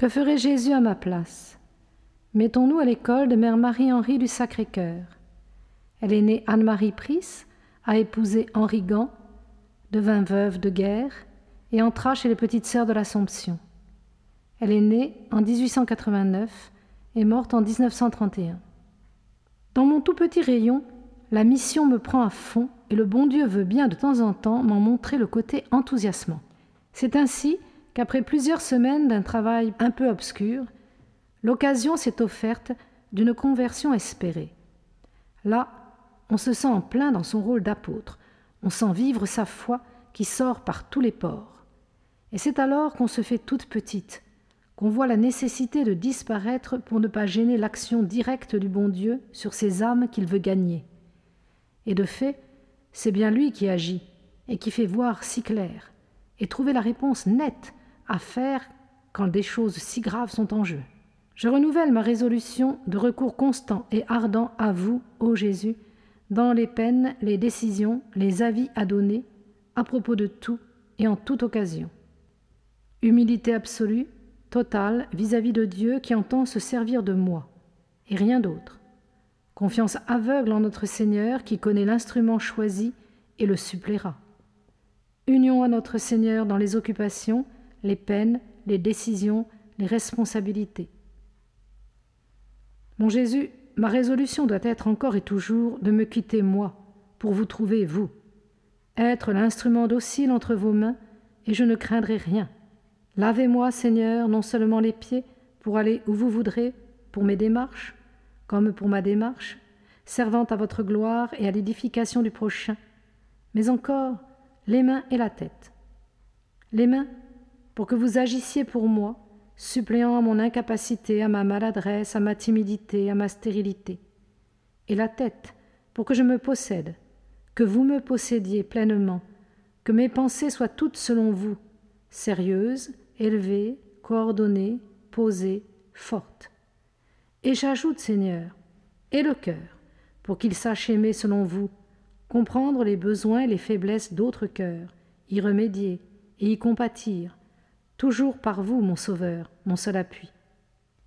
Que ferait Jésus à ma place? Mettons-nous à l'école de Mère Marie-Henri du Sacré-Cœur. Elle est née Anne-Marie Pris, a épousé Henri Gant, devint veuve de guerre et entra chez les petites sœurs de l'Assomption. Elle est née en 1889 et morte en 1931. Dans mon tout petit rayon, la mission me prend à fond et le bon Dieu veut bien de temps en temps m'en montrer le côté enthousiasmant. C'est ainsi qu'après plusieurs semaines d'un travail un peu obscur, l'occasion s'est offerte d'une conversion espérée. Là, on se sent en plein dans son rôle d'apôtre, on sent vivre sa foi qui sort par tous les pores. Et c'est alors qu'on se fait toute petite, qu'on voit la nécessité de disparaître pour ne pas gêner l'action directe du bon Dieu sur ces âmes qu'il veut gagner. Et de fait, c'est bien lui qui agit et qui fait voir si clair et trouver la réponse nette à faire quand des choses si graves sont en jeu. Je renouvelle ma résolution de recours constant et ardent à vous, ô Jésus, dans les peines, les décisions, les avis à donner, à propos de tout et en toute occasion. Humilité absolue, totale vis-à-vis de Dieu qui entend se servir de moi, et rien d'autre. Confiance aveugle en notre Seigneur qui connaît l'instrument choisi et le suppléera. Union à notre Seigneur dans les occupations, les peines, les décisions, les responsabilités. Mon Jésus, ma résolution doit être encore et toujours de me quitter moi, pour vous trouver vous, être l'instrument docile entre vos mains, et je ne craindrai rien. Lavez-moi, Seigneur, non seulement les pieds, pour aller où vous voudrez, pour mes démarches, comme pour ma démarche, servant à votre gloire et à l'édification du prochain, mais encore les mains et la tête. Les mains pour que vous agissiez pour moi, suppléant à mon incapacité, à ma maladresse, à ma timidité, à ma stérilité. Et la tête, pour que je me possède, que vous me possédiez pleinement, que mes pensées soient toutes selon vous, sérieuses, élevées, coordonnées, posées, fortes. Et j'ajoute, Seigneur, et le cœur, pour qu'il sache aimer selon vous, comprendre les besoins et les faiblesses d'autres cœurs, y remédier et y compatir, toujours par vous, mon Sauveur, mon seul appui.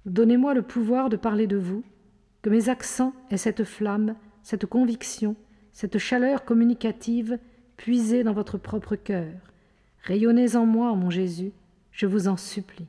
Donnez-moi le pouvoir de parler de vous, que mes accents aient cette flamme, cette conviction, cette chaleur communicative puisée dans votre propre cœur. Rayonnez en moi, mon Jésus, je vous en supplie.